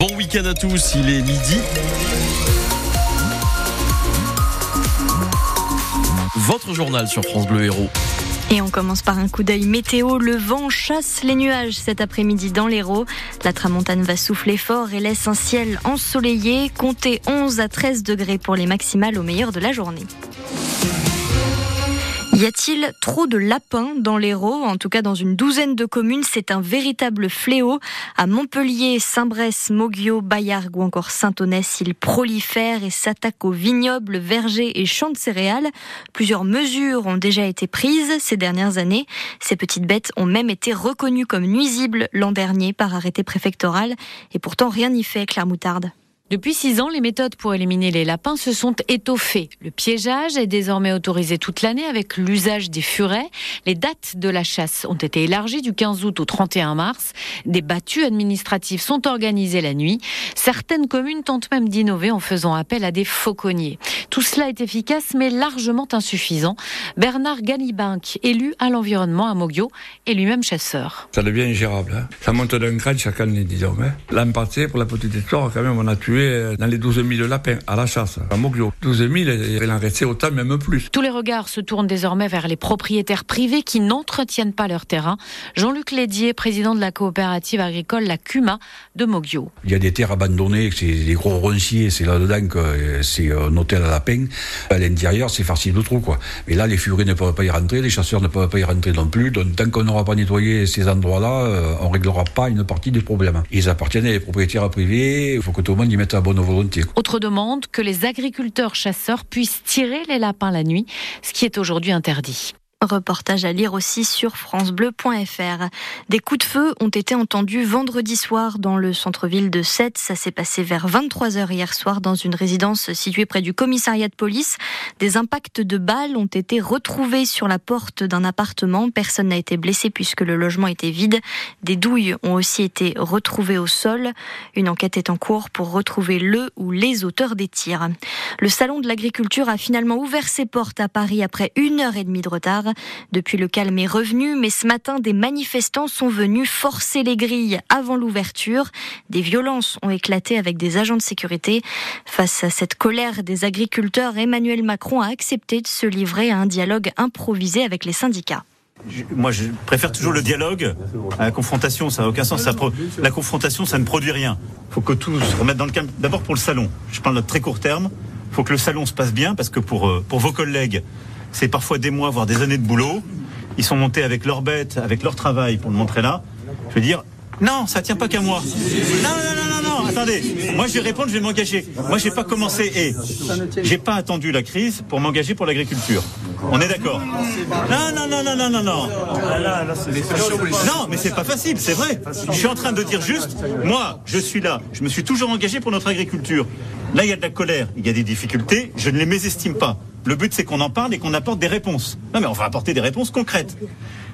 Bon week-end à tous, il est midi. Votre journal sur France Bleu Héros. Et on commence par un coup d'œil météo. Le vent chasse les nuages cet après-midi dans l'Hérault. La tramontane va souffler fort et laisse un ciel ensoleillé. Comptez 11 à 13 degrés pour les maximales au meilleur de la journée. Y a-t-il trop de lapins dans l'Hérault En tout cas, dans une douzaine de communes, c'est un véritable fléau. À Montpellier, Saint-Bresse, Moguio, Bayargues ou encore Saint-Onès, ils prolifèrent et s'attaquent aux vignobles, vergers et champs de céréales. Plusieurs mesures ont déjà été prises ces dernières années. Ces petites bêtes ont même été reconnues comme nuisibles l'an dernier par arrêté préfectoral. Et pourtant, rien n'y fait, Claire Moutarde. Depuis six ans, les méthodes pour éliminer les lapins se sont étoffées. Le piégeage est désormais autorisé toute l'année avec l'usage des furets. Les dates de la chasse ont été élargies du 15 août au 31 mars. Des battues administratives sont organisées la nuit. Certaines communes tentent même d'innover en faisant appel à des fauconniers. Tout cela est efficace mais largement insuffisant. Bernard Ganibinck, élu à l'environnement à Moguio, est lui-même chasseur. Ça devient ingérable. Hein. Ça monte d'un cran chaque année, disons. Hein. L'an pour la petite histoire, quand même, on a tué euh, dans les 12 000 lapins à la chasse, à Moglio. 12 000, il en restait autant, même plus. Tous les regards se tournent désormais vers les propriétaires privés qui n'entretiennent pas leur terrain. Jean-Luc Lédier, président de la coopérative agricole La Cuma de Moglio. Il y a des terres abandonnées, c'est des gros ronciers, c'est là-dedans que euh, c'est un hôtel à lapins. À l'intérieur, c'est farci de trous, quoi. Mais là, les furets ne peuvent pas y rentrer, les chasseurs ne peuvent pas y rentrer non plus. Donc, tant qu'on n'aura pas nettoyé ces endroits-là, euh, on réglera pas une partie des problèmes. Ils appartiennent à des propriétaires privés, il faut que tout le monde y mette Autre demande, que les agriculteurs chasseurs puissent tirer les lapins la nuit, ce qui est aujourd'hui interdit. Reportage à lire aussi sur francebleu.fr. Des coups de feu ont été entendus vendredi soir dans le centre-ville de Sète. Ça s'est passé vers 23h hier soir dans une résidence située près du commissariat de police. Des impacts de balles ont été retrouvés sur la porte d'un appartement. Personne n'a été blessé puisque le logement était vide. Des douilles ont aussi été retrouvées au sol. Une enquête est en cours pour retrouver le ou les auteurs des tirs. Le salon de l'agriculture a finalement ouvert ses portes à Paris après une heure et demie de retard. Depuis, le calme est revenu, mais ce matin, des manifestants sont venus forcer les grilles avant l'ouverture. Des violences ont éclaté avec des agents de sécurité. Face à cette colère des agriculteurs, Emmanuel Macron a accepté de se livrer à un dialogue improvisé avec les syndicats. Moi, je préfère toujours le dialogue à la confrontation. Ça n'a aucun sens. La confrontation, ça ne produit rien. Il faut que tout se remette dans le calme. D'abord pour le salon. Je parle de très court terme. Il faut que le salon se passe bien parce que pour, euh, pour vos collègues, c'est parfois des mois, voire des années de boulot. Ils sont montés avec leurs bêtes, avec leur travail pour le montrer là. Je veux dire, non, ça tient pas qu'à moi. Non, non, non, non, non, attendez. Moi, je vais répondre, je vais m'engager. Moi, j'ai pas commencé et j'ai pas attendu la crise pour m'engager pour l'agriculture. On est d'accord Non, non, non, non, non, non, non. Non, mais c'est pas facile, c'est vrai. Je suis en train de dire juste, moi, je suis là. Je me suis toujours engagé pour notre agriculture. Là, il y a de la colère, il y a des difficultés. Je ne les mésestime pas. Le but, c'est qu'on en parle et qu'on apporte des réponses. Non, mais on va apporter des réponses concrètes.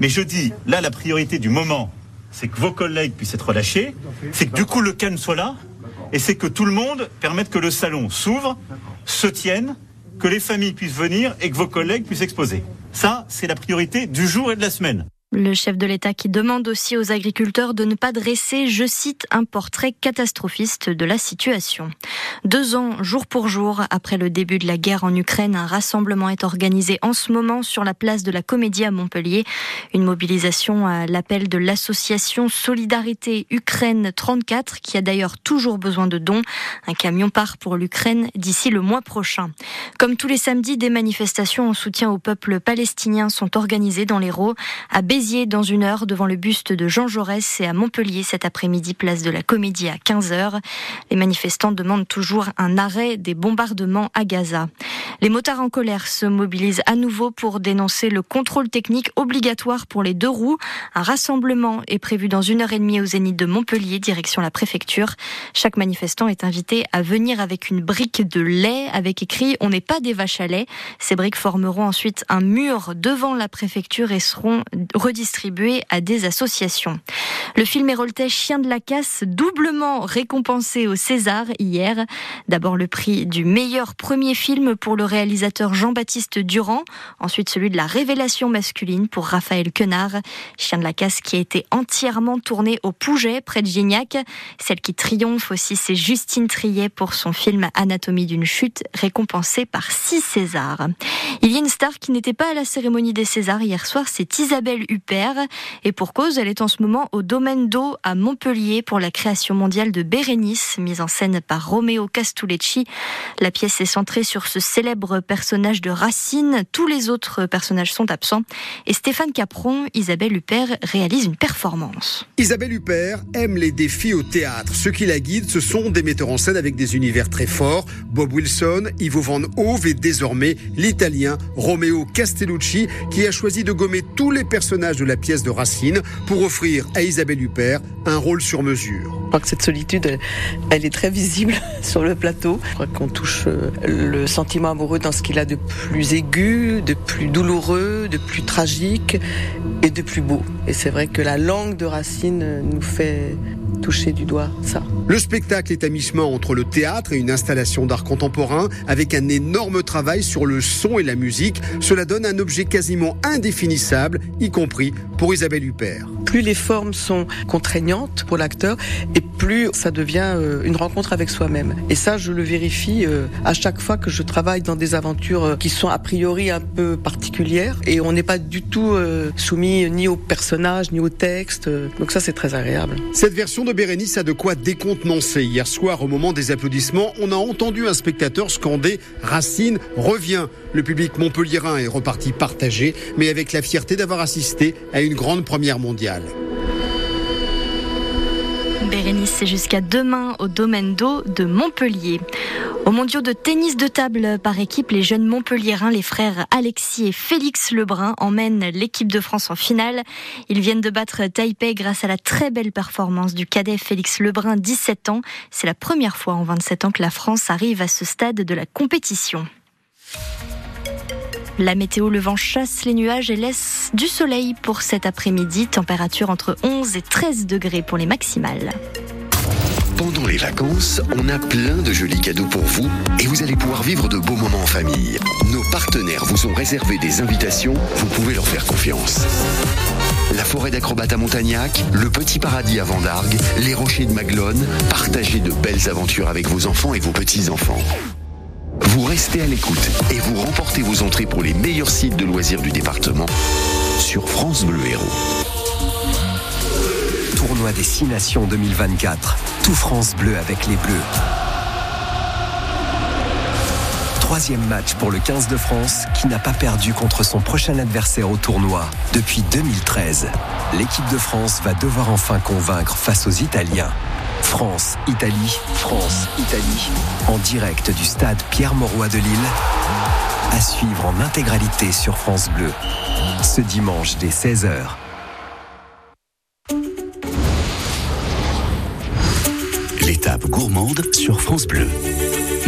Mais je dis, là, la priorité du moment, c'est que vos collègues puissent être relâchés, c'est que du coup le calme soit là, et c'est que tout le monde permette que le salon s'ouvre, se tienne, que les familles puissent venir et que vos collègues puissent exposer. Ça, c'est la priorité du jour et de la semaine. Le chef de l'État qui demande aussi aux agriculteurs de ne pas dresser, je cite, un portrait catastrophiste de la situation. Deux ans, jour pour jour, après le début de la guerre en Ukraine, un rassemblement est organisé en ce moment sur la place de la Comédie à Montpellier. Une mobilisation à l'appel de l'association Solidarité Ukraine 34, qui a d'ailleurs toujours besoin de dons. Un camion part pour l'Ukraine d'ici le mois prochain. Comme tous les samedis, des manifestations en soutien au peuple palestinien sont organisées dans l'Hérault. À dans une heure devant le buste de Jean Jaurès et à Montpellier cet après-midi, place de la Comédie à 15h. Les manifestants demandent toujours un arrêt des bombardements à Gaza. Les motards en colère se mobilisent à nouveau pour dénoncer le contrôle technique obligatoire pour les deux roues. Un rassemblement est prévu dans une heure et demie au Zénith de Montpellier, direction la préfecture. Chaque manifestant est invité à venir avec une brique de lait avec écrit On n'est pas des vaches à lait. Ces briques formeront ensuite un mur devant la préfecture et seront redistribués à des associations. Le film héroltais Chien de la casse, doublement récompensé au César hier. D'abord le prix du meilleur premier film pour le réalisateur Jean-Baptiste Durand, ensuite celui de la révélation masculine pour Raphaël Quenard. Chien de la casse qui a été entièrement tourné au Pouget, près de Gignac. Celle qui triomphe aussi, c'est Justine Triet pour son film Anatomie d'une chute, récompensé par six Césars. Il y a une star qui n'était pas à la cérémonie des Césars hier soir, c'est Isabelle Huppert. Et pour cause, elle est en ce moment au domaine d'eau à Montpellier pour la création mondiale de Bérénice, mise en scène par Romeo Castulecci. La pièce est centrée sur ce célèbre personnage de Racine. Tous les autres personnages sont absents. Et Stéphane Capron, Isabelle Huppert réalise une performance. Isabelle Huppert aime les défis au théâtre. Ceux qui la guident, ce sont des metteurs en scène avec des univers très forts. Bob Wilson, Ivo Van Hove et désormais l'italien Romeo Castellucci qui a choisi de gommer tous les personnages de la pièce de Racine pour offrir à Isabelle Huppert un rôle sur mesure. Je crois que cette solitude, elle, est très visible sur le plateau. Je crois qu'on touche euh, le sentiment amoureux dans ce qu'il a de plus aigu, de plus douloureux, de plus tragique et de plus beau. Et c'est vrai que la langue de Racine nous fait toucher du doigt ça. Le spectacle est à mi-chemin entre le théâtre et une installation d'art contemporain avec un énorme travail sur le son et la musique. Cela donne un objet quasiment indéfinissable, y compris pour Isabelle Huppert. Plus les formes sont contraignantes pour l'acteur et plus ça devient euh, une rencontre avec soi-même. Et ça, je le vérifie euh, à chaque fois que je travaille dans des aventures euh, qui sont a priori un peu particulières et on n'est pas du tout soumis ni au personnage ni au texte. Donc ça, c'est très agréable. Cette version de Bérénice a de quoi décontenancer. Hier soir, au moment des applaudissements, on a entendu un spectateur scander Racine revient. Le public montpelliérain est reparti partagé, mais avec la fierté d'avoir assisté à une grande première mondiale. Bérénice, c'est jusqu'à demain au domaine d'eau de Montpellier. Au mondiaux de tennis de table par équipe, les jeunes montpelliérains, les frères Alexis et Félix Lebrun, emmènent l'équipe de France en finale. Ils viennent de battre Taipei grâce à la très belle performance du cadet Félix Lebrun, 17 ans. C'est la première fois en 27 ans que la France arrive à ce stade de la compétition. La météo, le vent chasse les nuages et laisse du soleil pour cet après-midi. Température entre 11 et 13 degrés pour les maximales. Pendant les vacances, on a plein de jolis cadeaux pour vous et vous allez pouvoir vivre de beaux moments en famille. Nos partenaires vous ont réservé des invitations, vous pouvez leur faire confiance. La forêt d'acrobates à Montagnac, le petit paradis à Vendargue, les rochers de Maglone, partagez de belles aventures avec vos enfants et vos petits-enfants. Vous restez à l'écoute et vous remportez vos entrées pour les meilleurs sites de loisirs du département sur France Bleu Héros. Tournoi des Six Nations 2024. Tout France Bleu avec les Bleus. Troisième match pour le 15 de France qui n'a pas perdu contre son prochain adversaire au tournoi depuis 2013. L'équipe de France va devoir enfin convaincre face aux Italiens. France, Italie, France, Italie, en direct du stade Pierre-Mauroy de Lille, à suivre en intégralité sur France Bleu, ce dimanche dès 16h. L'étape gourmande sur France Bleu.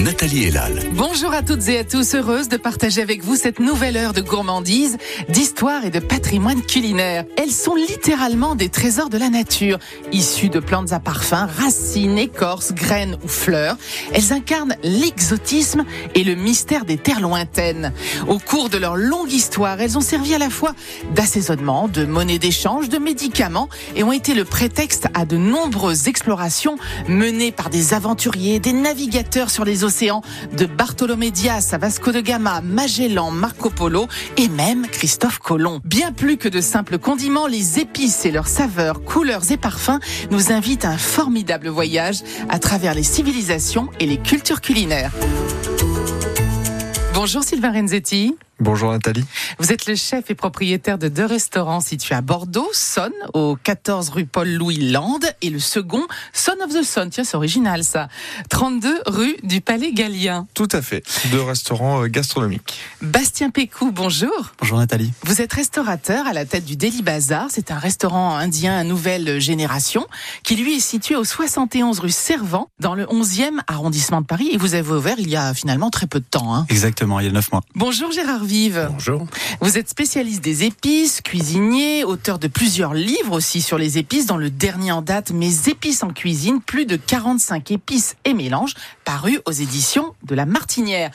Nathalie Elal. Bonjour à toutes et à tous, heureuse de partager avec vous cette nouvelle heure de gourmandise, d'histoire et de patrimoine culinaire. Elles sont littéralement des trésors de la nature, issues de plantes à parfum, racines, écorces, graines ou fleurs. Elles incarnent l'exotisme et le mystère des terres lointaines. Au cours de leur longue histoire, elles ont servi à la fois d'assaisonnement, de monnaie d'échange, de médicaments et ont été le prétexte à de nombreuses explorations menées par des aventuriers, des navigateurs sur les océans de Bartholomé Dias à Vasco de Gama, Magellan, Marco Polo et même Christophe Colomb. Bien plus que de simples condiments, les épices et leurs saveurs, couleurs et parfums nous invitent à un formidable voyage à travers les civilisations et les cultures culinaires. Bonjour Sylvain Renzetti. Bonjour Nathalie. Vous êtes le chef et propriétaire de deux restaurants situés à Bordeaux, Son, au 14 rue Paul-Louis Land, et le second, Son of the Son. Tiens, c'est original ça. 32 rue du Palais Gallien. Tout à fait. Deux restaurants euh, gastronomiques. Bastien Pécou, bonjour. Bonjour Nathalie. Vous êtes restaurateur à la tête du Deli Bazar. C'est un restaurant indien nouvelle génération qui lui est situé au 71 rue Servant, dans le 11e arrondissement de Paris. Et vous avez ouvert il y a finalement très peu de temps. Hein. Exactement, il y a neuf mois. Bonjour Gérard Vive. Bonjour. Vous êtes spécialiste des épices, cuisinier, auteur de plusieurs livres aussi sur les épices, dans le dernier en date, Mes épices en cuisine, plus de 45 épices et mélanges, paru aux éditions de La Martinière.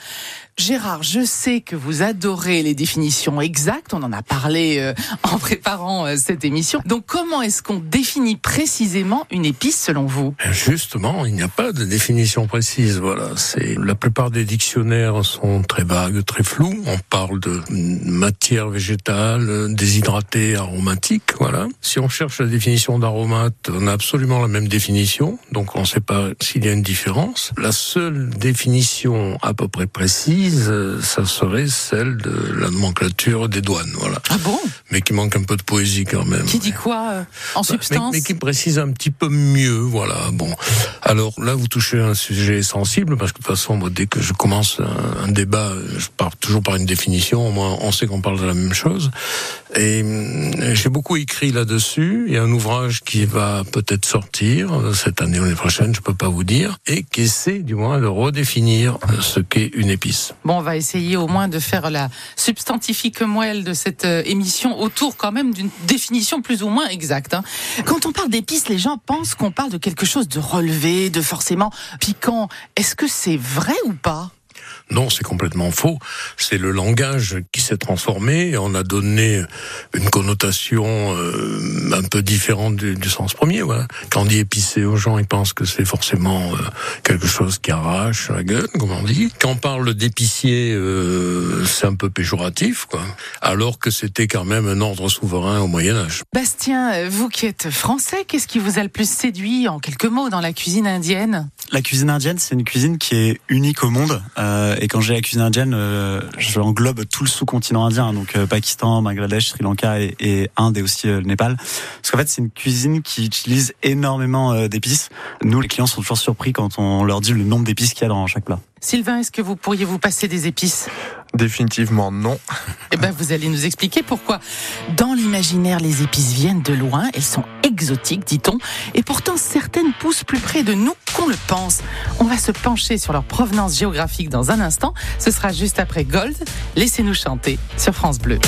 Gérard, je sais que vous adorez les définitions exactes, on en a parlé euh, en préparant euh, cette émission. Donc comment est-ce qu'on définit précisément une épice selon vous? Justement, il n'y a pas de définition précise. Voilà, c'est la plupart des dictionnaires sont très vagues, très flous. On parle de matière végétale, déshydratée, aromatique. Voilà. Si on cherche la définition d'aromate, on a absolument la même définition, donc on ne sait pas s'il y a une différence. La seule définition à peu près précise euh, ça serait celle de la nomenclature des douanes, voilà. Ah bon? Mais qui manque un peu de poésie quand même. Qui dit quoi euh, en Bah, substance mais, mais qui précise un petit peu mieux, voilà. Bon, alors là, vous touchez un sujet sensible parce que de toute façon, moi, dès que je commence un, un débat, je pars toujours par une définition. Au moins, on sait qu'on parle de la même chose. Et hum, j'ai beaucoup écrit là-dessus. Il y a un ouvrage qui va peut-être sortir euh, cette année ou l'année prochaine, je peux pas vous dire, et qui essaie du moins de redéfinir euh, ce qu'est une épice. Bon, on va essayer au moins de faire la substantifique moelle de cette euh, émission autour quand même d'une définition plus ou moins exacte. hein. Quand on parle d'épices, les gens pensent qu'on parle de quelque chose de relevé, de forcément piquant. Est-ce que c'est vrai ou pas? Non, c'est complètement faux. C'est le langage qui s'est transformé. et On a donné une connotation euh, un peu différente du, du sens premier. Voilà. Quand on dit épicé aux gens, ils pensent que c'est forcément euh, quelque chose qui arrache la gueule, comme on dit. Quand on parle d'épicier, euh, c'est un peu péjoratif, quoi. Alors que c'était quand même un ordre souverain au Moyen Âge. Bastien, vous qui êtes français, qu'est-ce qui vous a le plus séduit en quelques mots dans la cuisine indienne? La cuisine indienne, c'est une cuisine qui est unique au monde. Euh, et quand j'ai la cuisine indienne, euh, je englobe tout le sous-continent indien, donc euh, Pakistan, Bangladesh, Sri Lanka et, et Inde et aussi euh, le Népal. Parce qu'en fait, c'est une cuisine qui utilise énormément euh, d'épices. Nous, les clients sont toujours surpris quand on leur dit le nombre d'épices qu'il y a dans chaque plat. Sylvain, est-ce que vous pourriez vous passer des épices? Définitivement non. Eh ben, vous allez nous expliquer pourquoi. Dans l'imaginaire, les épices viennent de loin, elles sont exotiques, dit-on, et pourtant certaines poussent plus près de nous qu'on le pense. On va se pencher sur leur provenance géographique dans un instant. Ce sera juste après Gold. Laissez-nous chanter sur France Bleu.